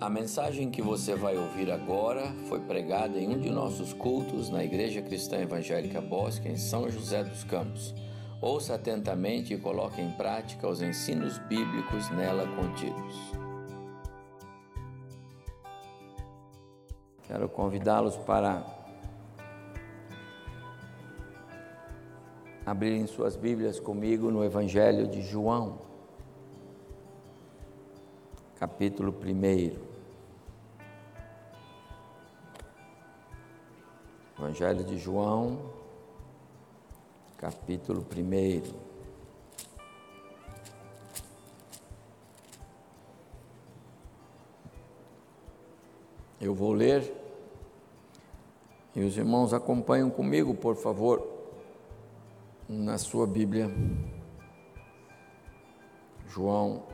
A mensagem que você vai ouvir agora foi pregada em um de nossos cultos na Igreja Cristã Evangélica Bosque, em São José dos Campos. Ouça atentamente e coloque em prática os ensinos bíblicos nela contidos. Quero convidá-los para abrirem suas Bíblias comigo no Evangelho de João, capítulo 1. Evangelho de João, capítulo 1. Eu vou ler e os irmãos acompanham comigo, por favor, na sua Bíblia. João,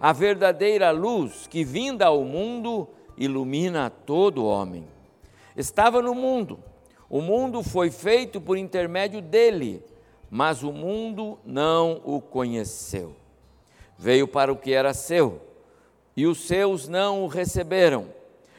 a verdadeira luz que, vinda ao mundo, ilumina todo homem. Estava no mundo o mundo foi feito por intermédio dele, mas o mundo não o conheceu. Veio para o que era seu, e os seus não o receberam.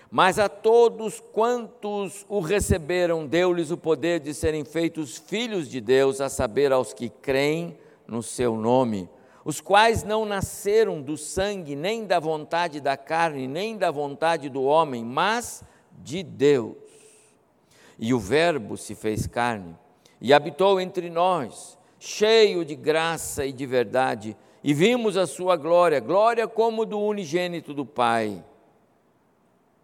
Mas a todos quantos o receberam, deu-lhes o poder de serem feitos filhos de Deus, a saber, aos que creem no seu nome, os quais não nasceram do sangue, nem da vontade da carne, nem da vontade do homem, mas de Deus. E o Verbo se fez carne e habitou entre nós, cheio de graça e de verdade, e vimos a sua glória, glória como do unigênito do Pai.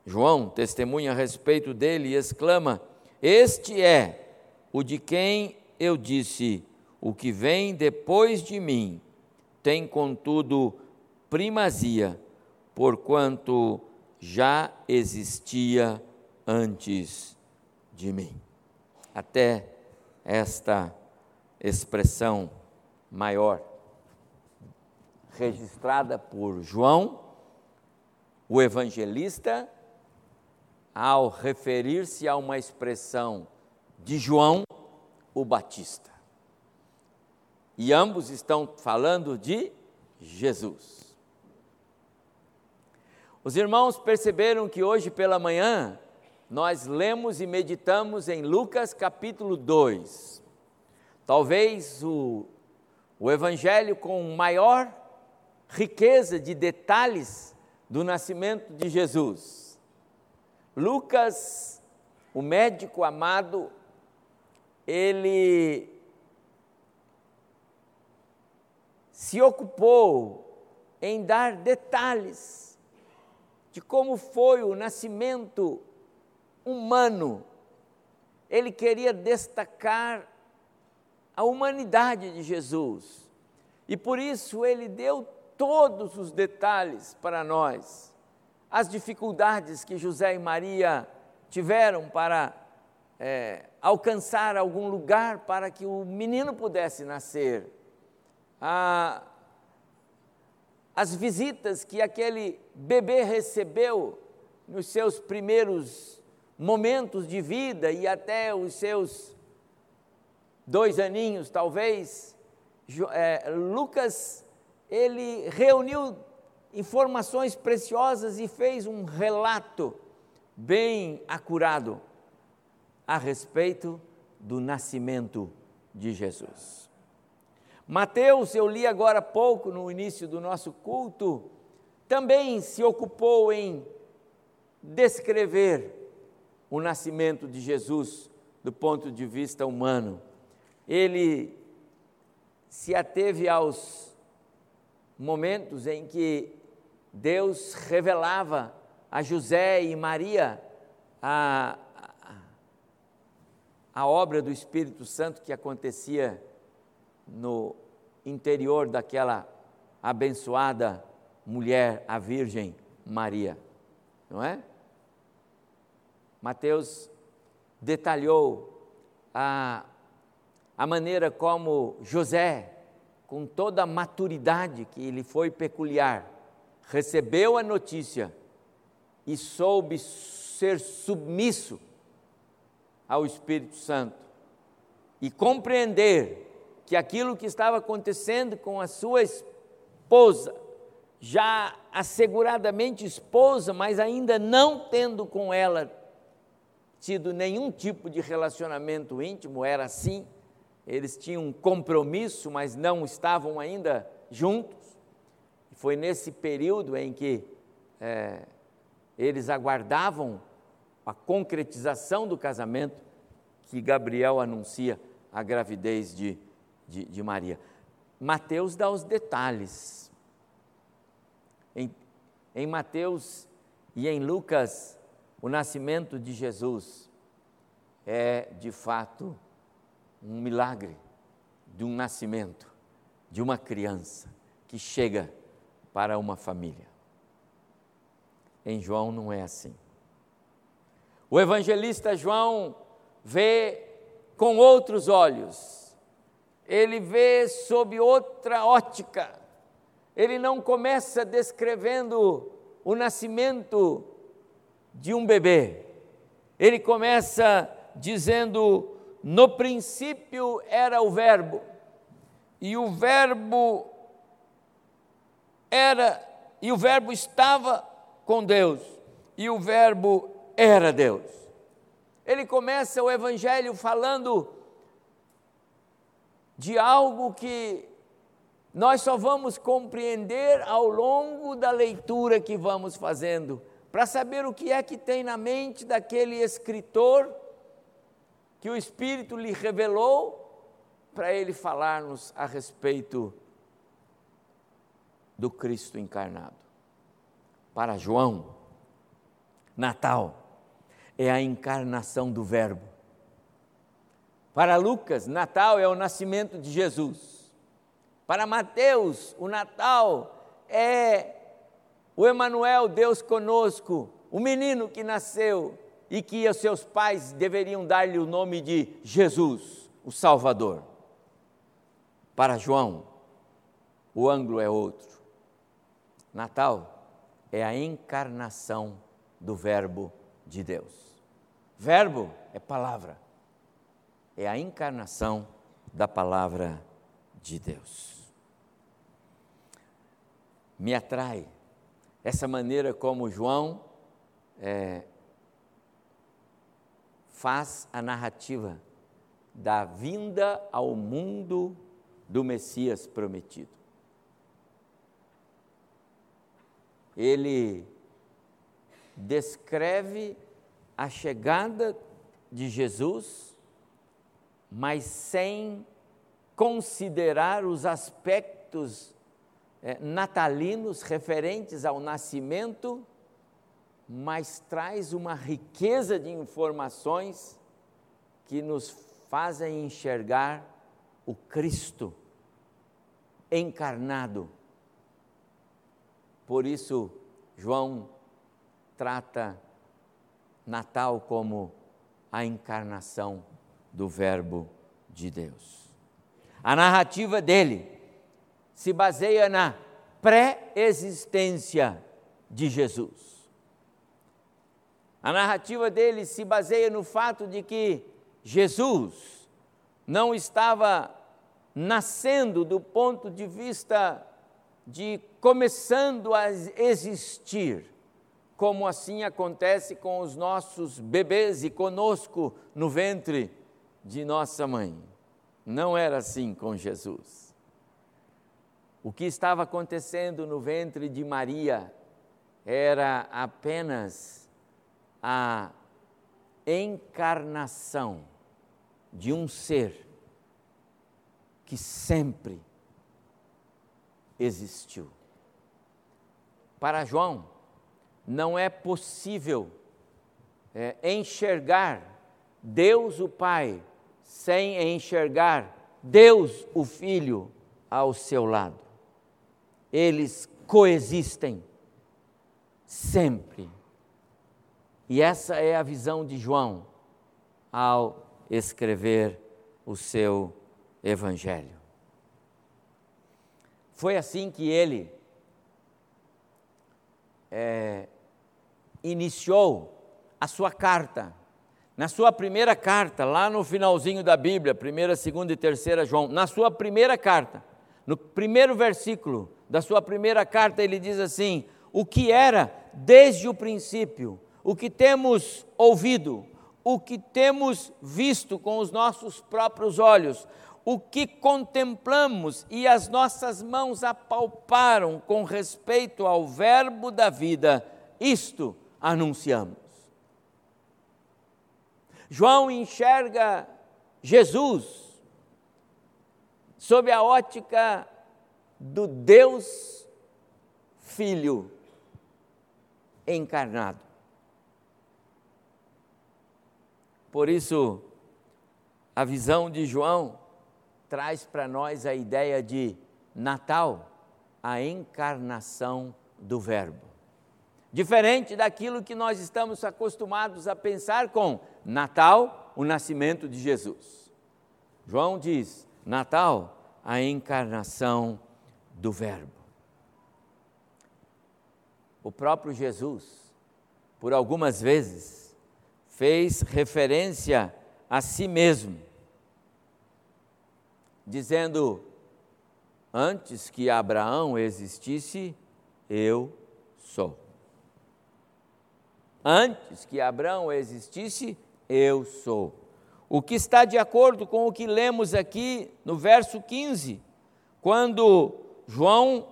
João testemunha a respeito dele e exclama: Este é o de quem eu disse: O que vem depois de mim tem, contudo, primazia, porquanto já existia antes de mim. Até esta expressão maior, registrada por João, o evangelista, ao referir-se a uma expressão de João, o Batista. E ambos estão falando de Jesus. Os irmãos perceberam que hoje pela manhã nós lemos e meditamos em Lucas capítulo 2. Talvez o, o evangelho com maior riqueza de detalhes do nascimento de Jesus. Lucas, o médico amado, ele se ocupou em dar detalhes de como foi o nascimento humano. Ele queria destacar a humanidade de Jesus. E por isso ele deu todos os detalhes para nós. As dificuldades que José e Maria tiveram para é, alcançar algum lugar para que o menino pudesse nascer. Ah, as visitas que aquele bebê recebeu nos seus primeiros momentos de vida e até os seus dois aninhos, talvez, é, Lucas, ele reuniu informações preciosas e fez um relato bem acurado a respeito do nascimento de Jesus. Mateus, eu li agora há pouco no início do nosso culto, também se ocupou em descrever o nascimento de Jesus do ponto de vista humano. Ele se ateve aos momentos em que Deus revelava a José e Maria a, a, a obra do Espírito Santo que acontecia no interior daquela abençoada mulher, a Virgem Maria, não é? Mateus detalhou a, a maneira como José, com toda a maturidade que lhe foi peculiar, recebeu a notícia e soube ser submisso ao Espírito Santo e compreender que aquilo que estava acontecendo com a sua esposa, já asseguradamente esposa, mas ainda não tendo com ela tido nenhum tipo de relacionamento íntimo, era assim. Eles tinham um compromisso, mas não estavam ainda juntos. Foi nesse período em que é, eles aguardavam a concretização do casamento que Gabriel anuncia a gravidez de de, de Maria. Mateus dá os detalhes. Em, em Mateus e em Lucas, o nascimento de Jesus é de fato um milagre de um nascimento de uma criança que chega para uma família. Em João não é assim. O evangelista João vê com outros olhos ele vê sob outra ótica. Ele não começa descrevendo o nascimento de um bebê. Ele começa dizendo: no princípio era o Verbo, e o Verbo era, e o Verbo estava com Deus, e o Verbo era Deus. Ele começa o Evangelho falando de algo que nós só vamos compreender ao longo da leitura que vamos fazendo, para saber o que é que tem na mente daquele escritor que o Espírito lhe revelou para ele falar-nos a respeito do Cristo encarnado. Para João, Natal é a encarnação do Verbo. Para Lucas, Natal é o nascimento de Jesus. Para Mateus, o Natal é o Emanuel, Deus conosco, o menino que nasceu e que os seus pais deveriam dar-lhe o nome de Jesus, o Salvador. Para João, o ângulo é outro. Natal é a encarnação do Verbo de Deus. Verbo é palavra é a encarnação da palavra de Deus. Me atrai essa maneira como João é, faz a narrativa da vinda ao mundo do Messias prometido. Ele descreve a chegada de Jesus mas sem considerar os aspectos é, natalinos referentes ao nascimento, mas traz uma riqueza de informações que nos fazem enxergar o Cristo encarnado. Por isso, João trata Natal como a encarnação do Verbo de Deus. A narrativa dele se baseia na pré-existência de Jesus. A narrativa dele se baseia no fato de que Jesus não estava nascendo do ponto de vista de começando a existir, como assim acontece com os nossos bebês e conosco no ventre de nossa mãe. Não era assim com Jesus. O que estava acontecendo no ventre de Maria era apenas a encarnação de um ser que sempre existiu. Para João, não é possível é, enxergar Deus o Pai sem enxergar Deus o Filho ao seu lado. Eles coexistem sempre. E essa é a visão de João ao escrever o seu Evangelho. Foi assim que ele é, iniciou a sua carta. Na sua primeira carta, lá no finalzinho da Bíblia, primeira, segunda e terceira João, na sua primeira carta, no primeiro versículo da sua primeira carta, ele diz assim: o que era desde o princípio, o que temos ouvido, o que temos visto com os nossos próprios olhos, o que contemplamos e as nossas mãos apalparam com respeito ao Verbo da vida, isto anunciamos. João enxerga Jesus sob a ótica do Deus Filho encarnado. Por isso, a visão de João traz para nós a ideia de Natal, a encarnação do Verbo. Diferente daquilo que nós estamos acostumados a pensar com Natal, o nascimento de Jesus. João diz: Natal, a encarnação do Verbo. O próprio Jesus, por algumas vezes, fez referência a si mesmo dizendo: Antes que Abraão existisse, eu sou. Antes que Abraão existisse, eu sou. O que está de acordo com o que lemos aqui no verso 15, quando João,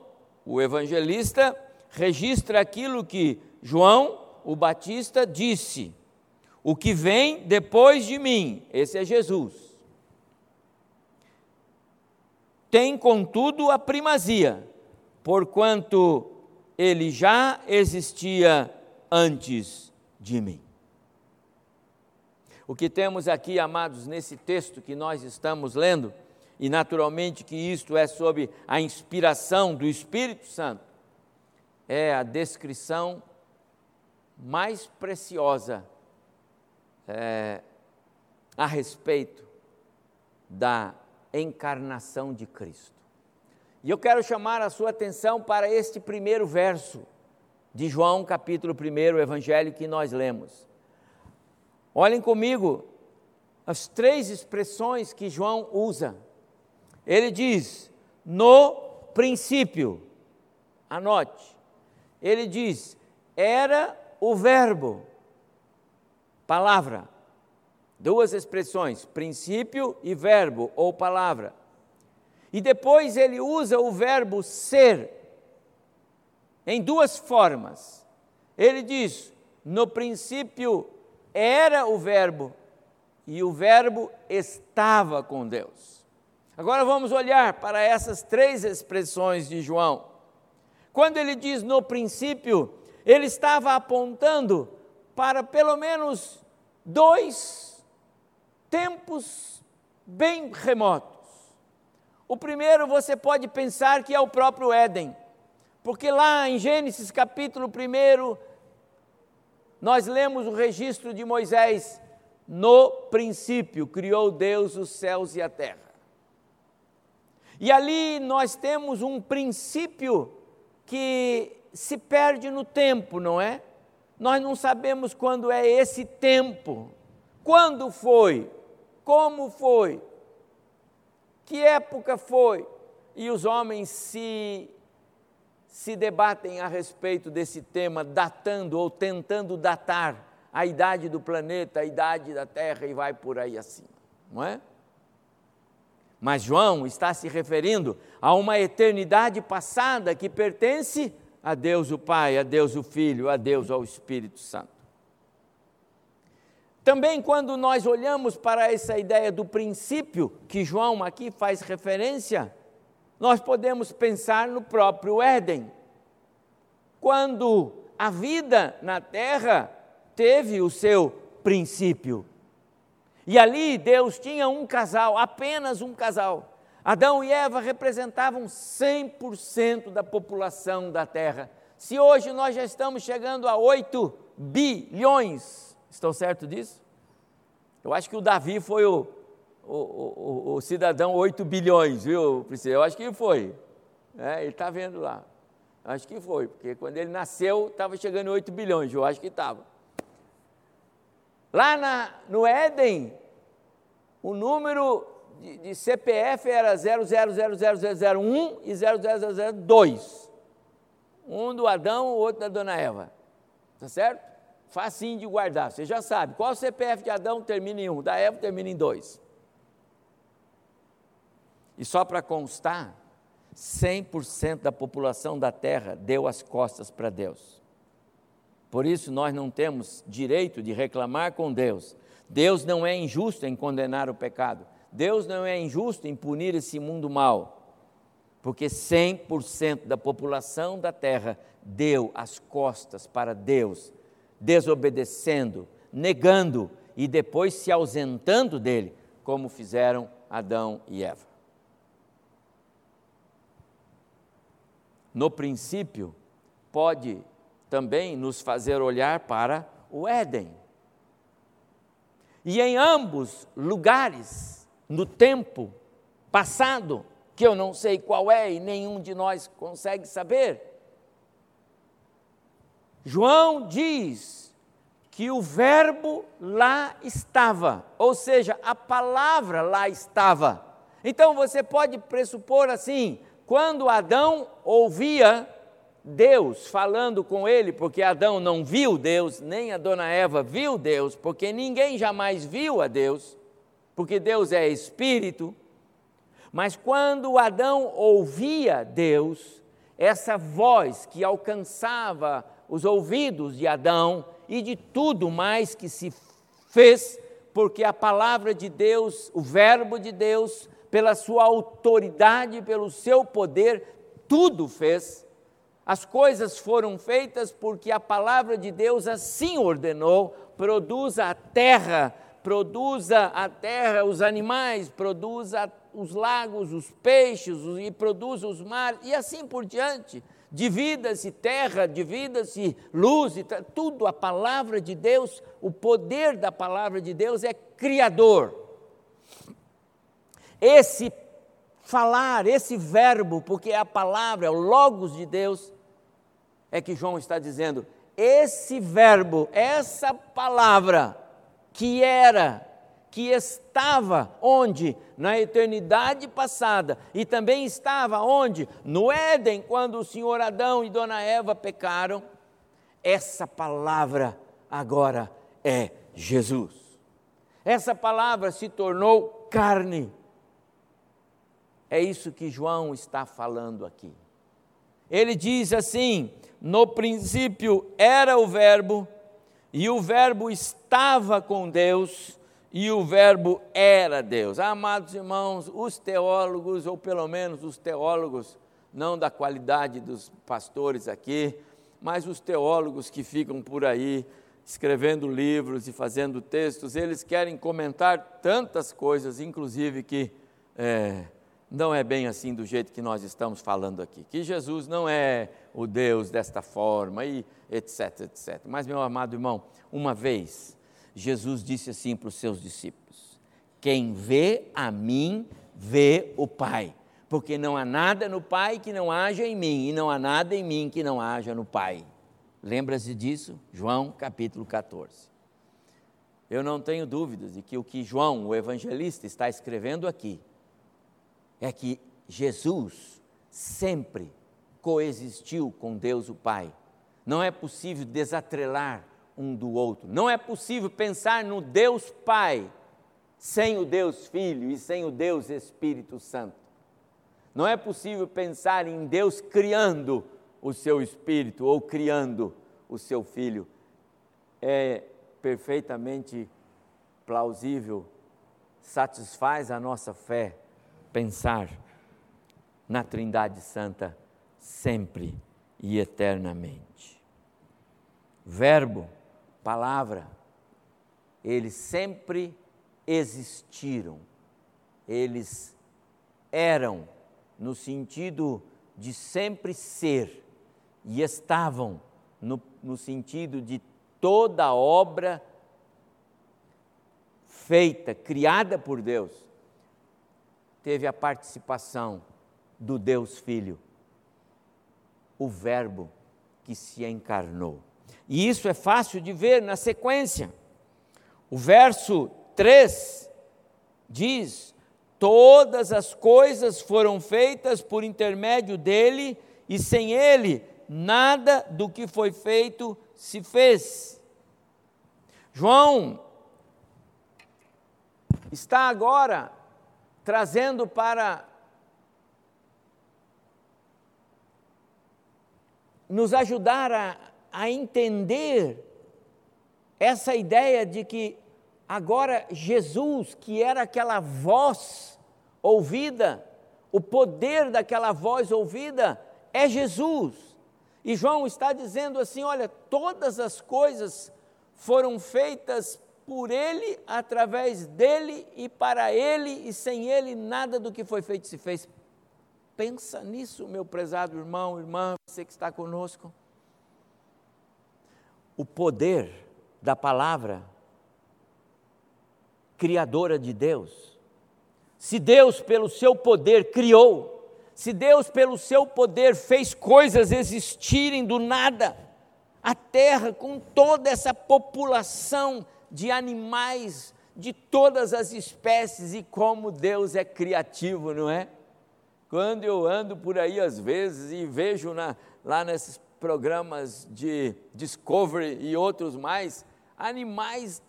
o evangelista, registra aquilo que João, o Batista, disse: O que vem depois de mim, esse é Jesus tem, contudo, a primazia, porquanto ele já existia antes de mim. O que temos aqui, amados, nesse texto que nós estamos lendo, e naturalmente que isto é sob a inspiração do Espírito Santo, é a descrição mais preciosa é, a respeito da encarnação de Cristo. E eu quero chamar a sua atenção para este primeiro verso de João, capítulo 1, o evangelho que nós lemos. Olhem comigo as três expressões que João usa. Ele diz: no princípio, anote. Ele diz: era o Verbo, palavra. Duas expressões, princípio e verbo ou palavra. E depois ele usa o verbo ser em duas formas. Ele diz: no princípio era o verbo e o verbo estava com Deus. Agora vamos olhar para essas três expressões de João. Quando ele diz no princípio, ele estava apontando para pelo menos dois tempos bem remotos. O primeiro você pode pensar que é o próprio Éden, porque lá em Gênesis capítulo 1, nós lemos o registro de Moisés: no princípio criou Deus os céus e a terra. E ali nós temos um princípio que se perde no tempo, não é? Nós não sabemos quando é esse tempo. Quando foi? como foi, que época foi, e os homens se, se debatem a respeito desse tema, datando ou tentando datar a idade do planeta, a idade da Terra e vai por aí acima, não é? Mas João está se referindo a uma eternidade passada que pertence a Deus o Pai, a Deus o Filho, a Deus ao Espírito Santo. Também, quando nós olhamos para essa ideia do princípio, que João aqui faz referência, nós podemos pensar no próprio Éden. Quando a vida na terra teve o seu princípio. E ali Deus tinha um casal, apenas um casal. Adão e Eva representavam 100% da população da terra. Se hoje nós já estamos chegando a 8 bilhões, estão certo disso? Eu acho que o Davi foi o, o, o, o cidadão 8 bilhões, viu, Priscila? Eu acho que foi. É, ele está vendo lá. Acho que foi, porque quando ele nasceu estava chegando em 8 bilhões, eu acho que estava. Lá na, no Éden, o número de, de CPF era 000001 e 00002. Um do Adão, o outro da dona Eva. Tá certo? Facinho de guardar, você já sabe. Qual CPF de Adão termina em 1, um, da Eva termina em 2. E só para constar, 100% da população da terra deu as costas para Deus. Por isso nós não temos direito de reclamar com Deus. Deus não é injusto em condenar o pecado. Deus não é injusto em punir esse mundo mal, porque 100% da população da terra deu as costas para Deus, desobedecendo, negando e depois se ausentando dele, como fizeram Adão e Eva. No princípio, pode também nos fazer olhar para o Éden. E em ambos lugares, no tempo passado, que eu não sei qual é e nenhum de nós consegue saber. João diz que o Verbo lá estava, ou seja, a palavra lá estava. Então você pode pressupor assim: quando Adão ouvia Deus falando com ele, porque Adão não viu Deus, nem a dona Eva viu Deus, porque ninguém jamais viu a Deus porque Deus é espírito. Mas quando Adão ouvia Deus, essa voz que alcançava os ouvidos de Adão e de tudo mais que se fez, porque a palavra de Deus, o Verbo de Deus, pela sua autoridade, pelo seu poder, tudo fez. As coisas foram feitas porque a palavra de Deus assim ordenou: produza a terra produza a terra, os animais, produza os lagos, os peixes e produza os mares, e assim por diante. Divida-se terra, divida-se luz, tudo a palavra de Deus, o poder da palavra de Deus é criador. Esse falar, esse verbo, porque é a palavra, é o logos de Deus, é que João está dizendo, esse verbo, essa palavra, que era, que estava onde? Na eternidade passada, e também estava onde? No Éden, quando o Senhor Adão e Dona Eva pecaram. Essa palavra agora é Jesus. Essa palavra se tornou carne. É isso que João está falando aqui. Ele diz assim: no princípio era o Verbo, e o Verbo estava com Deus, e o Verbo era Deus. Amados irmãos, os teólogos, ou pelo menos os teólogos, não da qualidade dos pastores aqui, mas os teólogos que ficam por aí escrevendo livros e fazendo textos, eles querem comentar tantas coisas, inclusive que é, não é bem assim do jeito que nós estamos falando aqui, que Jesus não é o Deus desta forma e etc, etc. Mas, meu amado irmão, uma vez Jesus disse assim para os seus discípulos: Quem vê a mim, vê o Pai, porque não há nada no Pai que não haja em mim, e não há nada em mim que não haja no Pai. Lembra-se disso? João capítulo 14. Eu não tenho dúvidas de que o que João, o evangelista, está escrevendo aqui é que Jesus sempre coexistiu com Deus o Pai. Não é possível desatrelar um do outro. Não é possível pensar no Deus Pai sem o Deus Filho e sem o Deus Espírito Santo. Não é possível pensar em Deus criando o seu espírito ou criando o seu filho. É perfeitamente plausível, satisfaz a nossa fé pensar na Trindade Santa sempre e eternamente. Verbo, palavra, eles sempre existiram, eles eram, no sentido de sempre ser, e estavam, no, no sentido de toda obra feita, criada por Deus, teve a participação do Deus Filho, o Verbo que se encarnou. E isso é fácil de ver na sequência. O verso 3 diz: Todas as coisas foram feitas por intermédio dele, e sem ele, nada do que foi feito se fez. João está agora trazendo para nos ajudar a, a entender essa ideia de que agora Jesus, que era aquela voz ouvida, o poder daquela voz ouvida é Jesus. E João está dizendo assim: olha, todas as coisas foram feitas por Ele, através dele e para Ele, e sem Ele nada do que foi feito se fez. Pensa nisso, meu prezado irmão, irmã, você que está conosco. O poder da palavra criadora de Deus. Se Deus, pelo seu poder, criou, se Deus, pelo seu poder, fez coisas existirem do nada, a terra com toda essa população de animais de todas as espécies, e como Deus é criativo, não é? Quando eu ando por aí às vezes e vejo na, lá nesses programas de Discovery e outros mais, animais,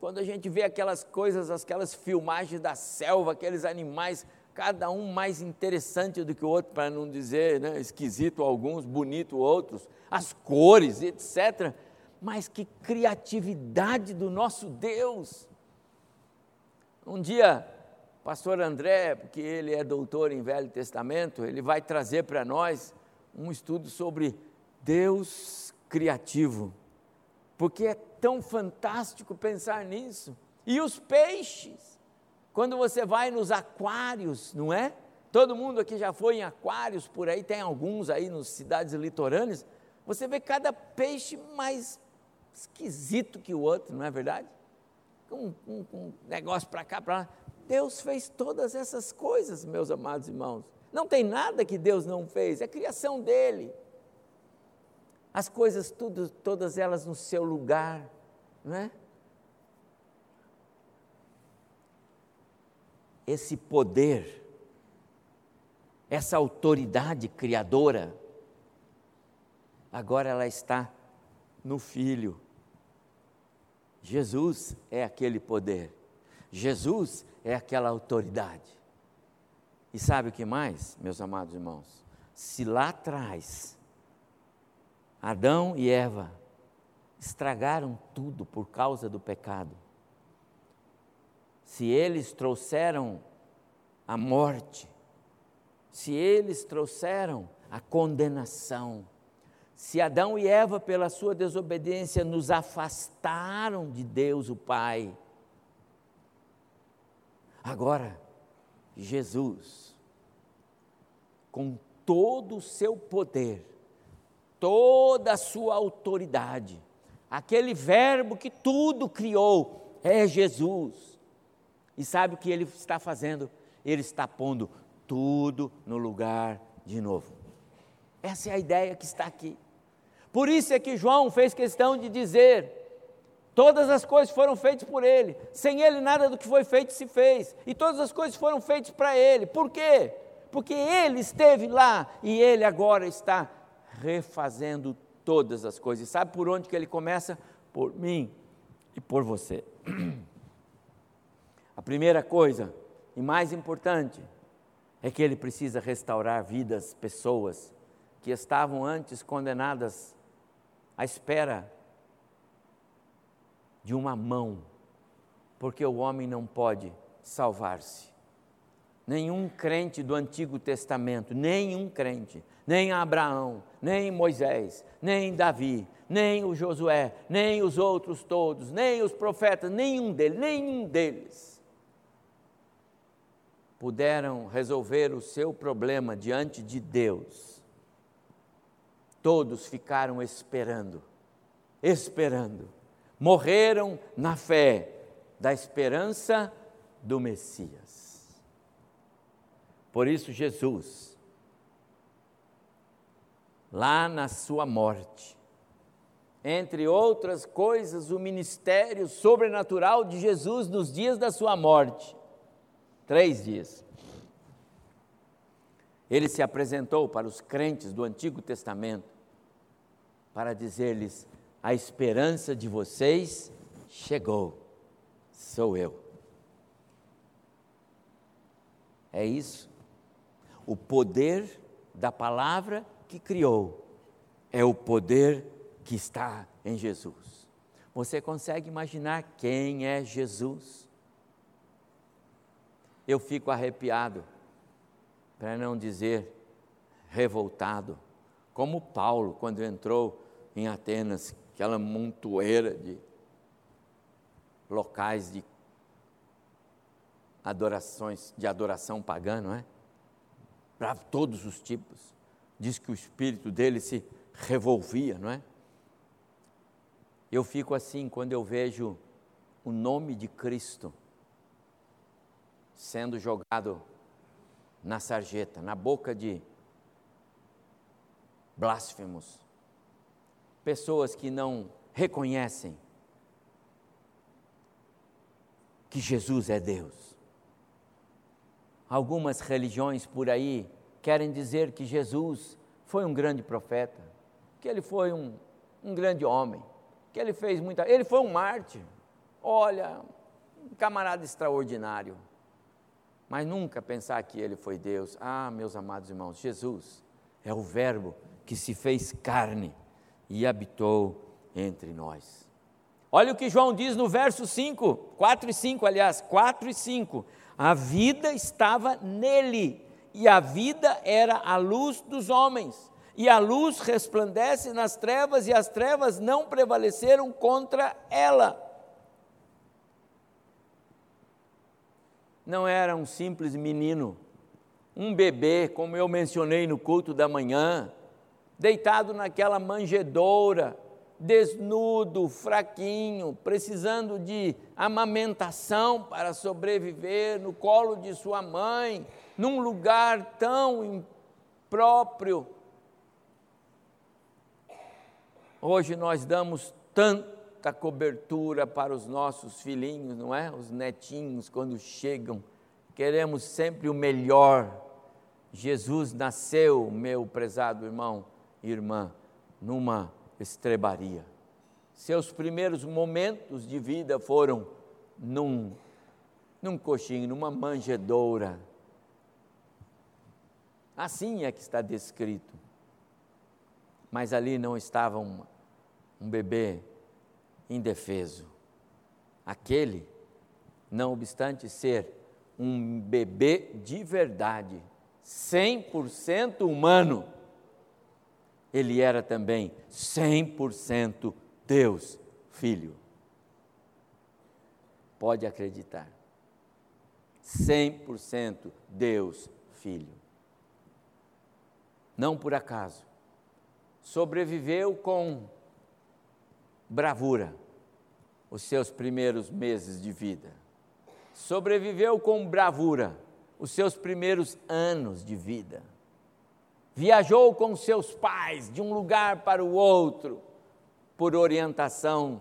quando a gente vê aquelas coisas, aquelas filmagens da selva, aqueles animais, cada um mais interessante do que o outro, para não dizer né, esquisito alguns, bonito outros, as cores, etc. Mas que criatividade do nosso Deus! Um dia pastor André, porque ele é doutor em Velho Testamento, ele vai trazer para nós um estudo sobre Deus criativo. Porque é tão fantástico pensar nisso. E os peixes, quando você vai nos aquários, não é? Todo mundo aqui já foi em aquários, por aí tem alguns aí nas cidades litorâneas. Você vê cada peixe mais esquisito que o outro, não é verdade? Um, um, um negócio para cá, para lá. Deus fez todas essas coisas, meus amados irmãos. Não tem nada que Deus não fez, é criação dele. As coisas, tudo, todas elas no seu lugar, não é? Esse poder, essa autoridade criadora, agora ela está no Filho. Jesus é aquele poder. Jesus é aquela autoridade. E sabe o que mais, meus amados irmãos? Se lá atrás Adão e Eva estragaram tudo por causa do pecado, se eles trouxeram a morte, se eles trouxeram a condenação, se Adão e Eva, pela sua desobediência, nos afastaram de Deus, o Pai, Agora, Jesus, com todo o seu poder, toda a sua autoridade, aquele Verbo que tudo criou, é Jesus. E sabe o que ele está fazendo? Ele está pondo tudo no lugar de novo. Essa é a ideia que está aqui. Por isso é que João fez questão de dizer: Todas as coisas foram feitas por Ele. Sem Ele, nada do que foi feito se fez. E todas as coisas foram feitas para Ele. Por quê? Porque Ele esteve lá e Ele agora está refazendo todas as coisas. E sabe por onde que Ele começa? Por mim e por você. A primeira coisa, e mais importante, é que Ele precisa restaurar vidas, pessoas que estavam antes condenadas à espera de uma mão porque o homem não pode salvar-se. Nenhum crente do Antigo Testamento, nenhum crente, nem Abraão, nem Moisés, nem Davi, nem o Josué, nem os outros todos, nem os profetas, nenhum deles, nenhum deles puderam resolver o seu problema diante de Deus. Todos ficaram esperando, esperando. Morreram na fé da esperança do Messias. Por isso, Jesus, lá na sua morte, entre outras coisas, o ministério sobrenatural de Jesus nos dias da sua morte três dias. Ele se apresentou para os crentes do Antigo Testamento para dizer-lhes: a esperança de vocês chegou, sou eu. É isso. O poder da palavra que criou é o poder que está em Jesus. Você consegue imaginar quem é Jesus? Eu fico arrepiado, para não dizer revoltado, como Paulo, quando entrou em Atenas, aquela montoeira de locais de adorações, de adoração pagã, não é? Para todos os tipos. Diz que o espírito dele se revolvia, não é? Eu fico assim quando eu vejo o nome de Cristo sendo jogado na sarjeta, na boca de blasfemos, pessoas que não reconhecem que Jesus é Deus. Algumas religiões por aí querem dizer que Jesus foi um grande profeta, que ele foi um, um grande homem, que ele fez muita. Ele foi um mártir. Olha, um camarada extraordinário mas nunca pensar que ele foi Deus. Ah, meus amados irmãos, Jesus é o Verbo que se fez carne e habitou entre nós. Olha o que João diz no verso 5, 4 e 5, aliás, 4 e 5. A vida estava nele, e a vida era a luz dos homens. E a luz resplandece nas trevas, e as trevas não prevaleceram contra ela. Não era um simples menino, um bebê, como eu mencionei no culto da manhã, deitado naquela manjedoura, desnudo, fraquinho, precisando de amamentação para sobreviver no colo de sua mãe, num lugar tão impróprio. Hoje nós damos tanto muita cobertura para os nossos filhinhos, não é? Os netinhos, quando chegam, queremos sempre o melhor. Jesus nasceu, meu prezado irmão e irmã, numa estrebaria. Seus primeiros momentos de vida foram num, num coxinho, numa manjedoura. Assim é que está descrito. Mas ali não estava um, um bebê indefeso. Aquele, não obstante ser um bebê de verdade, 100% humano, ele era também 100% Deus, Filho. Pode acreditar. 100% Deus, Filho. Não por acaso. Sobreviveu com bravura os seus primeiros meses de vida. Sobreviveu com bravura os seus primeiros anos de vida. Viajou com seus pais de um lugar para o outro por orientação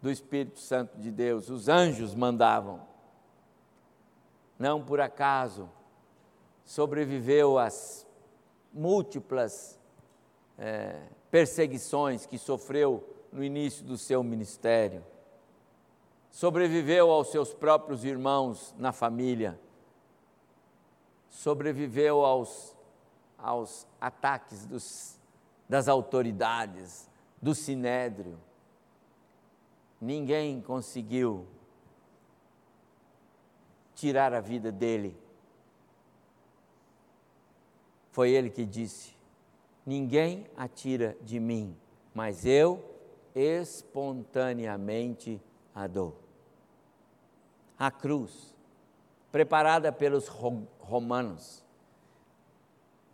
do Espírito Santo de Deus. Os anjos mandavam. Não por acaso sobreviveu às múltiplas é, perseguições que sofreu no início do seu ministério. Sobreviveu aos seus próprios irmãos na família. Sobreviveu aos, aos ataques dos, das autoridades, do sinédrio. Ninguém conseguiu tirar a vida dele. Foi ele que disse: Ninguém atira de mim, mas eu espontaneamente a dou. A cruz, preparada pelos romanos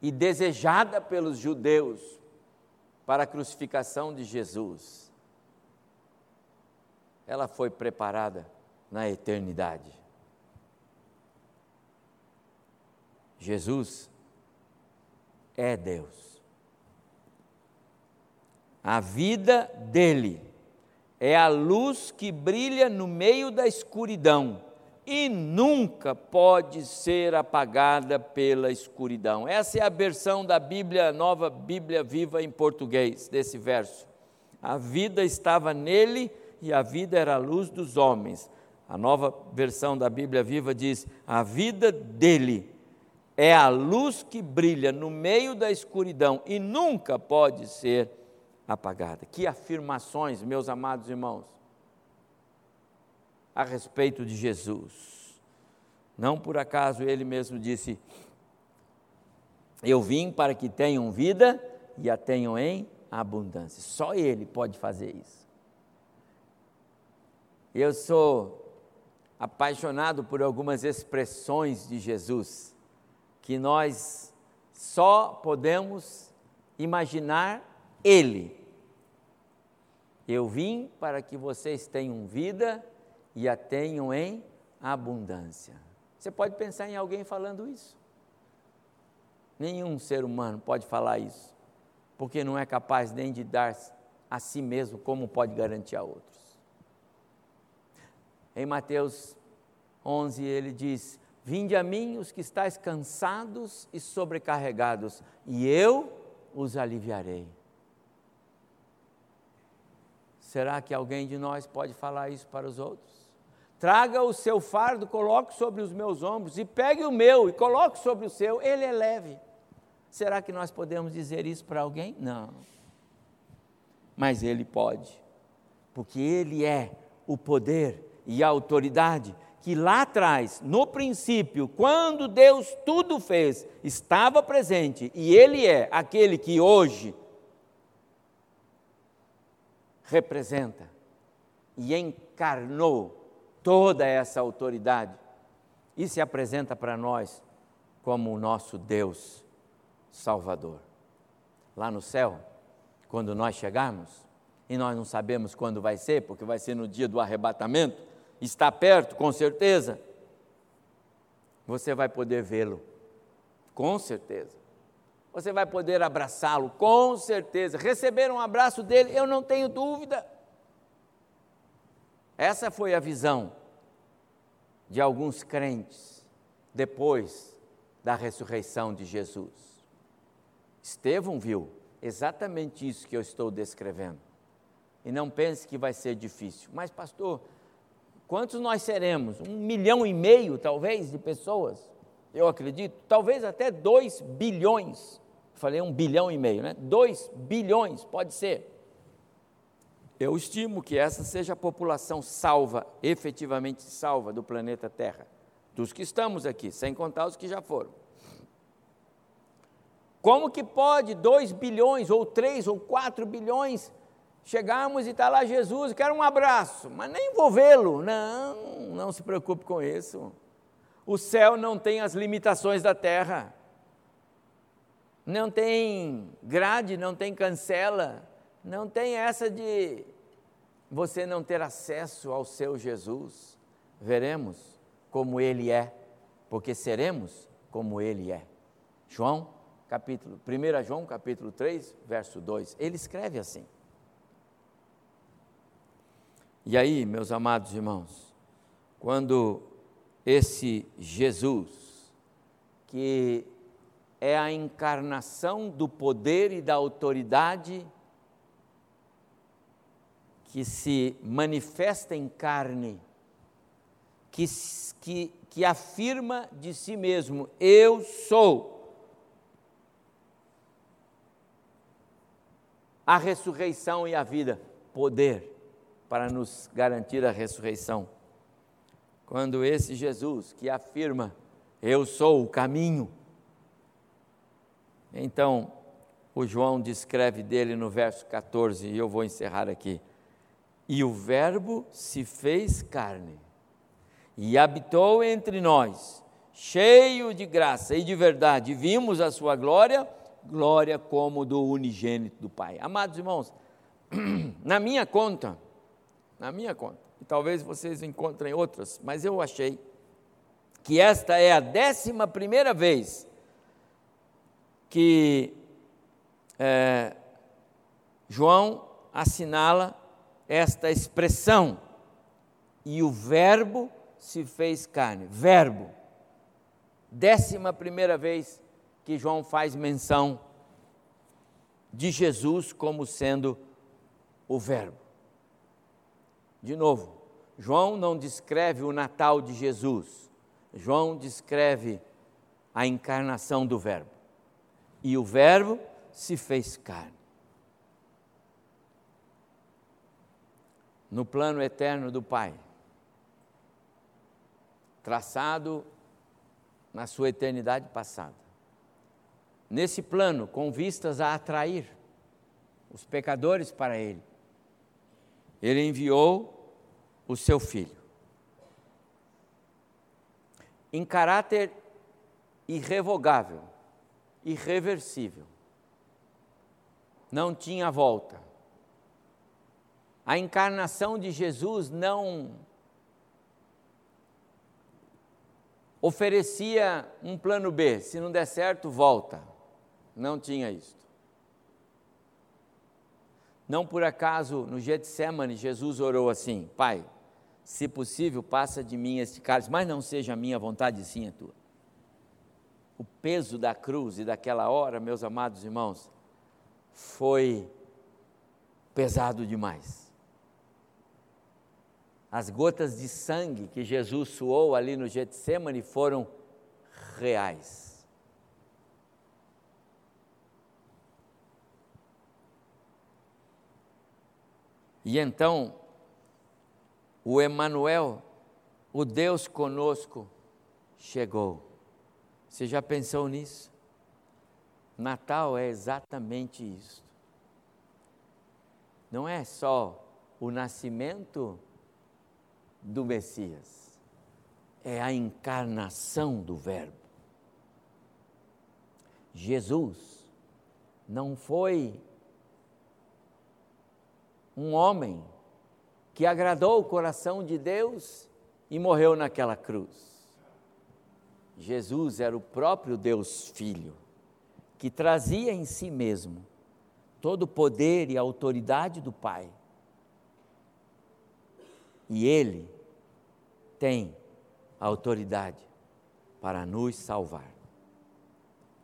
e desejada pelos judeus para a crucificação de Jesus, ela foi preparada na eternidade. Jesus é Deus. A vida dele é a luz que brilha no meio da escuridão e nunca pode ser apagada pela escuridão. Essa é a versão da Bíblia, nova Bíblia viva em português, desse verso. A vida estava nele e a vida era a luz dos homens. A nova versão da Bíblia viva diz: a vida dele é a luz que brilha no meio da escuridão e nunca pode ser apagada. Que afirmações, meus amados irmãos, a respeito de Jesus. Não por acaso ele mesmo disse: Eu vim para que tenham vida e a tenham em abundância. Só ele pode fazer isso. Eu sou apaixonado por algumas expressões de Jesus que nós só podemos imaginar Ele. Eu vim para que vocês tenham vida e a tenham em abundância. Você pode pensar em alguém falando isso? Nenhum ser humano pode falar isso, porque não é capaz nem de dar a si mesmo como pode garantir a outros. Em Mateus 11 ele diz: Vinde a mim os que estáis cansados e sobrecarregados, e eu os aliviarei. Será que alguém de nós pode falar isso para os outros? Traga o seu fardo, coloque sobre os meus ombros, e pegue o meu e coloque sobre o seu, ele é leve. Será que nós podemos dizer isso para alguém? Não. Mas ele pode, porque ele é o poder e a autoridade que lá atrás, no princípio, quando Deus tudo fez, estava presente e Ele é aquele que hoje representa e encarnou toda essa autoridade e se apresenta para nós como o nosso Deus Salvador. Lá no céu, quando nós chegarmos, e nós não sabemos quando vai ser, porque vai ser no dia do arrebatamento, está perto, com certeza, você vai poder vê-lo, com certeza. Você vai poder abraçá-lo, com certeza. Receber um abraço dele, eu não tenho dúvida. Essa foi a visão de alguns crentes depois da ressurreição de Jesus. Estevão viu exatamente isso que eu estou descrevendo. E não pense que vai ser difícil. Mas, pastor, Quantos nós seremos? Um milhão e meio, talvez, de pessoas? Eu acredito. Talvez até dois bilhões. Falei um bilhão e meio, né? Dois bilhões, pode ser. Eu estimo que essa seja a população salva, efetivamente salva do planeta Terra. Dos que estamos aqui, sem contar os que já foram. Como que pode 2 bilhões, ou 3 ou 4 bilhões Chegamos e está lá Jesus, quero um abraço, mas nem vou vê-lo. Não, não se preocupe com isso. O céu não tem as limitações da terra. Não tem grade, não tem cancela, não tem essa de você não ter acesso ao seu Jesus. Veremos como ele é, porque seremos como ele é. João, capítulo, 1 João, capítulo 3, verso 2. Ele escreve assim: e aí, meus amados irmãos, quando esse Jesus, que é a encarnação do poder e da autoridade, que se manifesta em carne, que, que, que afirma de si mesmo: Eu sou a ressurreição e a vida, poder para nos garantir a ressurreição. quando esse Jesus que afirma, Eu sou o caminho, então o João descreve dele no verso 14, e eu vou encerrar aqui. E o Verbo se fez carne e habitou entre nós, cheio de graça e de verdade. Vimos a sua glória, glória como do unigênito do Pai. Amados irmãos, na minha conta, na minha conta, e talvez vocês encontrem outras, mas eu achei que esta é a décima primeira vez que é, João assinala esta expressão, e o Verbo se fez carne. Verbo. Décima primeira vez que João faz menção de Jesus como sendo o Verbo. De novo, João não descreve o Natal de Jesus, João descreve a encarnação do Verbo. E o Verbo se fez carne. No plano eterno do Pai, traçado na sua eternidade passada. Nesse plano, com vistas a atrair os pecadores para Ele, Ele enviou o seu Filho. Em caráter irrevogável, irreversível, não tinha volta. A encarnação de Jesus não oferecia um plano B, se não der certo, volta. Não tinha isto. Não por acaso no Getsemane Jesus orou assim: Pai, se possível, passa de mim este cálice, mas não seja a minha vontade, sim a tua. O peso da cruz e daquela hora, meus amados irmãos, foi pesado demais. As gotas de sangue que Jesus suou ali no Getsemane foram reais. E então, o Emanuel, o Deus conosco, chegou. Você já pensou nisso? Natal é exatamente isso. Não é só o nascimento do Messias, é a encarnação do Verbo. Jesus não foi um homem que agradou o coração de Deus e morreu naquela cruz. Jesus era o próprio Deus Filho que trazia em si mesmo todo o poder e a autoridade do Pai. E Ele tem a autoridade para nos salvar.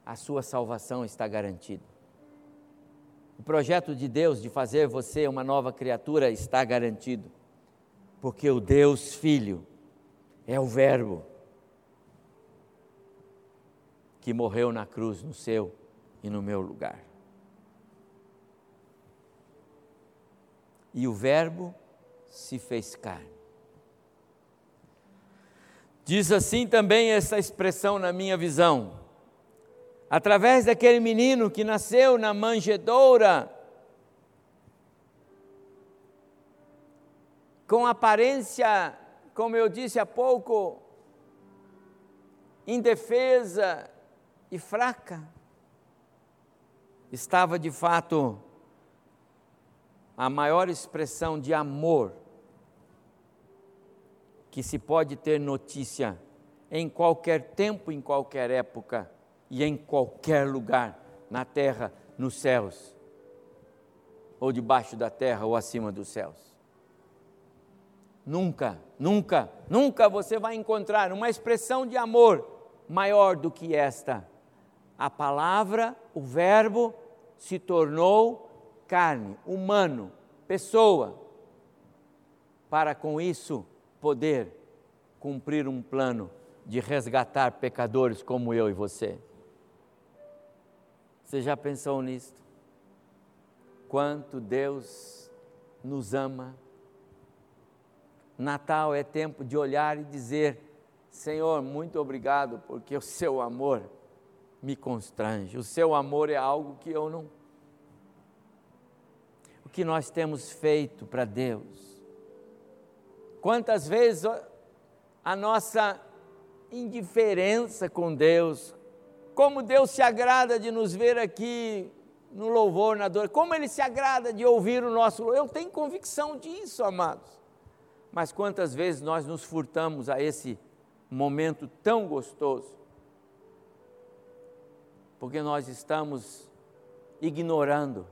A sua salvação está garantida. O projeto de Deus de fazer você uma nova criatura está garantido, porque o Deus Filho é o Verbo que morreu na cruz no seu e no meu lugar. E o Verbo se fez carne. Diz assim também essa expressão na minha visão. Através daquele menino que nasceu na manjedoura, com aparência, como eu disse há pouco, indefesa e fraca, estava de fato a maior expressão de amor que se pode ter notícia em qualquer tempo, em qualquer época e em qualquer lugar, na terra, nos céus, ou debaixo da terra ou acima dos céus. Nunca, nunca, nunca você vai encontrar uma expressão de amor maior do que esta. A palavra, o Verbo, se tornou carne, humano, pessoa, para com isso poder cumprir um plano de resgatar pecadores como eu e você. Você já pensou nisso? Quanto Deus nos ama, Natal é tempo de olhar e dizer: Senhor, muito obrigado, porque o seu amor me constrange. O seu amor é algo que eu não. O que nós temos feito para Deus? Quantas vezes a nossa indiferença com Deus, como Deus se agrada de nos ver aqui no louvor, na dor, como Ele se agrada de ouvir o nosso louvor. Eu tenho convicção disso, amados. Mas quantas vezes nós nos furtamos a esse momento tão gostoso? Porque nós estamos ignorando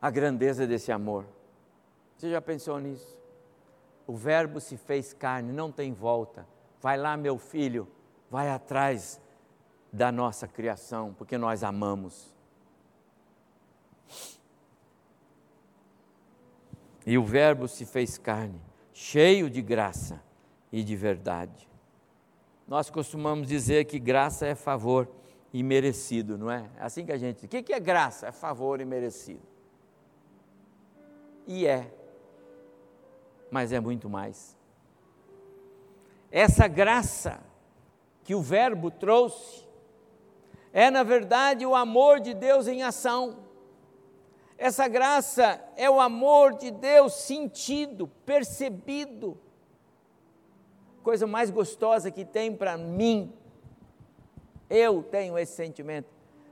a grandeza desse amor. Você já pensou nisso? O Verbo se fez carne, não tem volta. Vai lá, meu filho, vai atrás da nossa criação, porque nós amamos. E o Verbo se fez carne, cheio de graça e de verdade. Nós costumamos dizer que graça é favor e merecido, não é? é assim que a gente diz. O que é graça? É favor e merecido. E é, mas é muito mais. Essa graça que o Verbo trouxe é, na verdade, o amor de Deus em ação. Essa graça é o amor de Deus sentido, percebido. Coisa mais gostosa que tem para mim, eu tenho esse sentimento,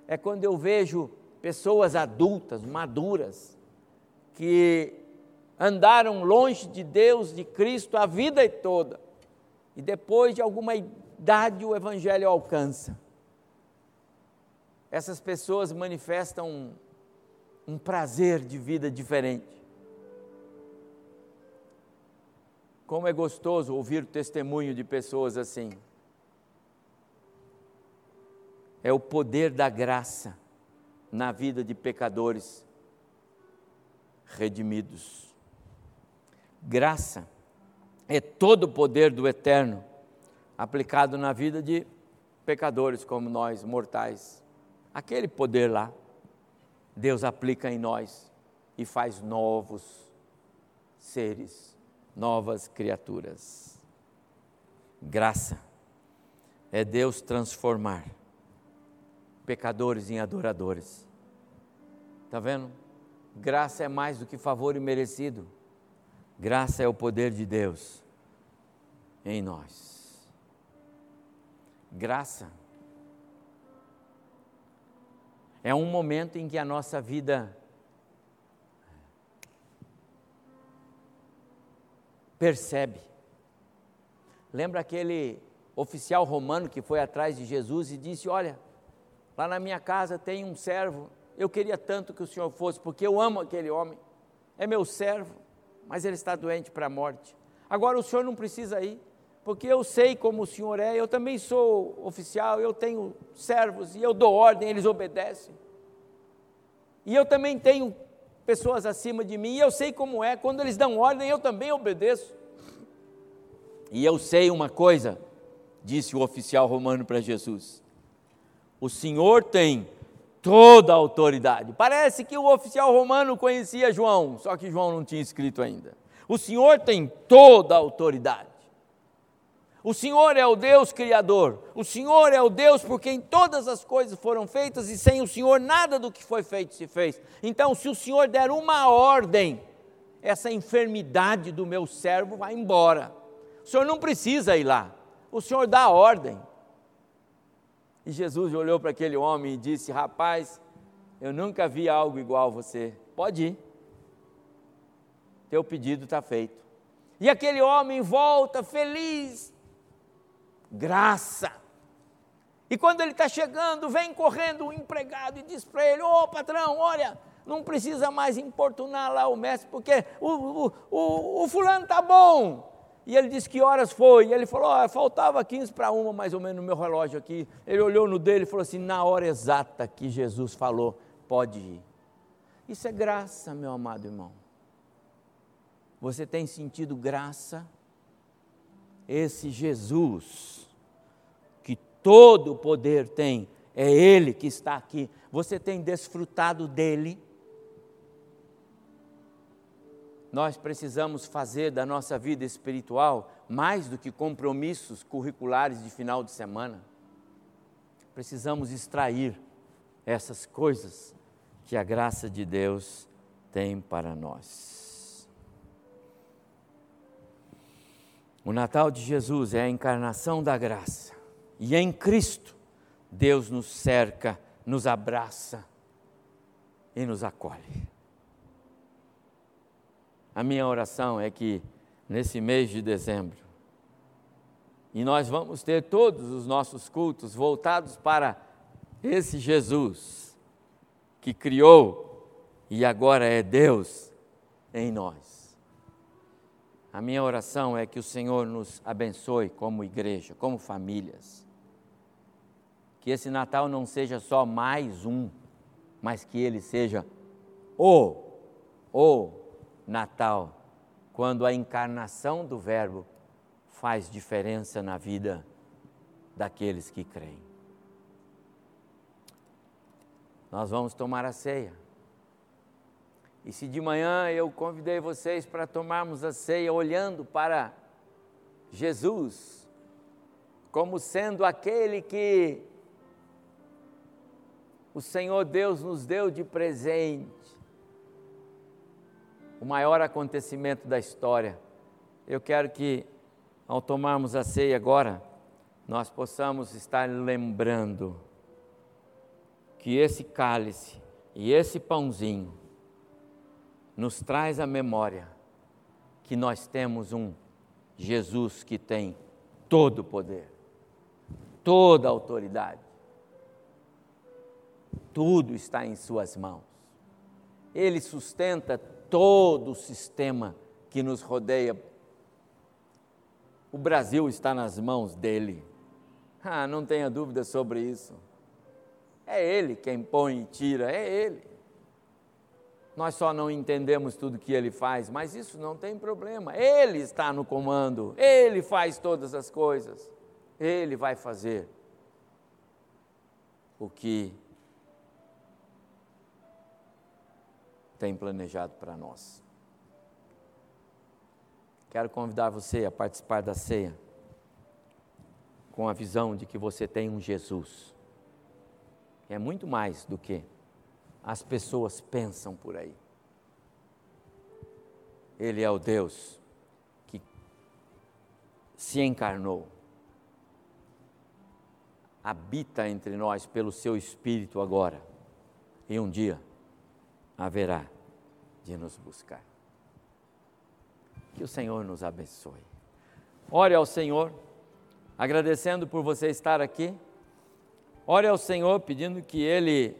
é quando eu vejo pessoas adultas, maduras, que andaram longe de Deus, de Cristo, a vida toda, e depois de alguma idade o Evangelho alcança. Essas pessoas manifestam um, um prazer de vida diferente. Como é gostoso ouvir o testemunho de pessoas assim. É o poder da graça na vida de pecadores redimidos. Graça é todo o poder do eterno aplicado na vida de pecadores como nós, mortais. Aquele poder lá, Deus aplica em nós e faz novos seres, novas criaturas. Graça é Deus transformar pecadores em adoradores. Está vendo? Graça é mais do que favor imerecido. Graça é o poder de Deus em nós. Graça é um momento em que a nossa vida percebe. Lembra aquele oficial romano que foi atrás de Jesus e disse: Olha, lá na minha casa tem um servo, eu queria tanto que o senhor fosse, porque eu amo aquele homem, é meu servo, mas ele está doente para a morte. Agora o senhor não precisa ir, porque eu sei como o senhor é, eu também sou oficial, eu tenho servos e eu dou ordem, eles obedecem. E eu também tenho pessoas acima de mim, e eu sei como é, quando eles dão ordem, eu também obedeço. E eu sei uma coisa, disse o oficial romano para Jesus: o Senhor tem toda a autoridade. Parece que o oficial romano conhecia João, só que João não tinha escrito ainda. O Senhor tem toda a autoridade. O Senhor é o Deus Criador, o Senhor é o Deus por quem todas as coisas foram feitas e sem o Senhor nada do que foi feito se fez. Então, se o Senhor der uma ordem, essa enfermidade do meu servo vai embora. O Senhor não precisa ir lá, o Senhor dá a ordem. E Jesus olhou para aquele homem e disse: Rapaz, eu nunca vi algo igual a você, pode ir, teu pedido está feito. E aquele homem volta feliz, graça. E quando ele está chegando, vem correndo o empregado e diz para ele: Ô oh, patrão, olha, não precisa mais importunar lá o mestre, porque o, o, o, o fulano está bom. E ele disse que horas foi. E ele falou: oh, faltava 15 para uma, mais ou menos, no meu relógio aqui. Ele olhou no dele e falou assim: na hora exata que Jesus falou, pode ir. Isso é graça, meu amado irmão. Você tem sentido graça? Esse Jesus todo o poder tem, é Ele que está aqui. Você tem desfrutado dele? nós precisamos fazer da nossa vida espiritual mais do que compromissos curriculares de final de semana. Precisamos extrair essas coisas que a graça de Deus tem para nós. O Natal de Jesus é a encarnação da graça, e em Cristo, Deus nos cerca, nos abraça e nos acolhe. A minha oração é que nesse mês de dezembro, e nós vamos ter todos os nossos cultos voltados para esse Jesus que criou e agora é Deus em nós. A minha oração é que o Senhor nos abençoe como igreja, como famílias. Que esse Natal não seja só mais um, mas que ele seja o, o Natal, quando a encarnação do Verbo faz diferença na vida daqueles que creem. Nós vamos tomar a ceia. E se de manhã eu convidei vocês para tomarmos a ceia olhando para Jesus, como sendo aquele que o Senhor Deus nos deu de presente, o maior acontecimento da história. Eu quero que, ao tomarmos a ceia agora, nós possamos estar lembrando que esse cálice e esse pãozinho nos traz a memória que nós temos um Jesus que tem todo o poder, toda a autoridade. Tudo está em Suas mãos. Ele sustenta todo o sistema que nos rodeia. O Brasil está nas mãos dele. Ah, não tenha dúvida sobre isso. É ele quem põe e tira, é ele. Nós só não entendemos tudo que ele faz, mas isso não tem problema. Ele está no comando, ele faz todas as coisas. Ele vai fazer o que tem planejado para nós. Quero convidar você a participar da ceia com a visão de que você tem um Jesus. É muito mais do que as pessoas pensam por aí. Ele é o Deus que se encarnou, habita entre nós pelo seu Espírito agora, e um dia haverá de nos buscar. Que o Senhor nos abençoe. Ore ao Senhor, agradecendo por você estar aqui. Ore ao Senhor pedindo que Ele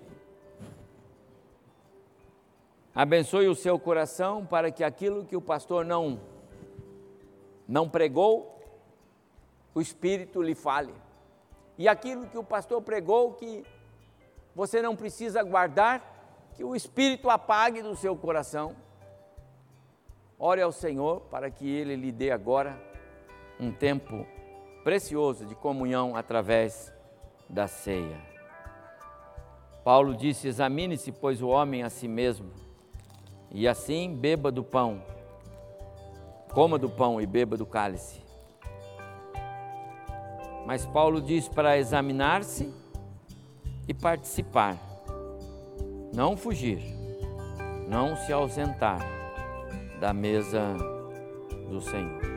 abençoe o seu coração para que aquilo que o pastor não não pregou, o Espírito lhe fale. E aquilo que o pastor pregou que você não precisa guardar, que o Espírito apague do seu coração. Ore ao Senhor para que Ele lhe dê agora um tempo precioso de comunhão através da ceia. Paulo disse: Examine-se, pois, o homem a si mesmo, e assim beba do pão, coma do pão e beba do cálice. Mas Paulo diz para examinar-se e participar não fugir, não se ausentar da mesa do Senhor.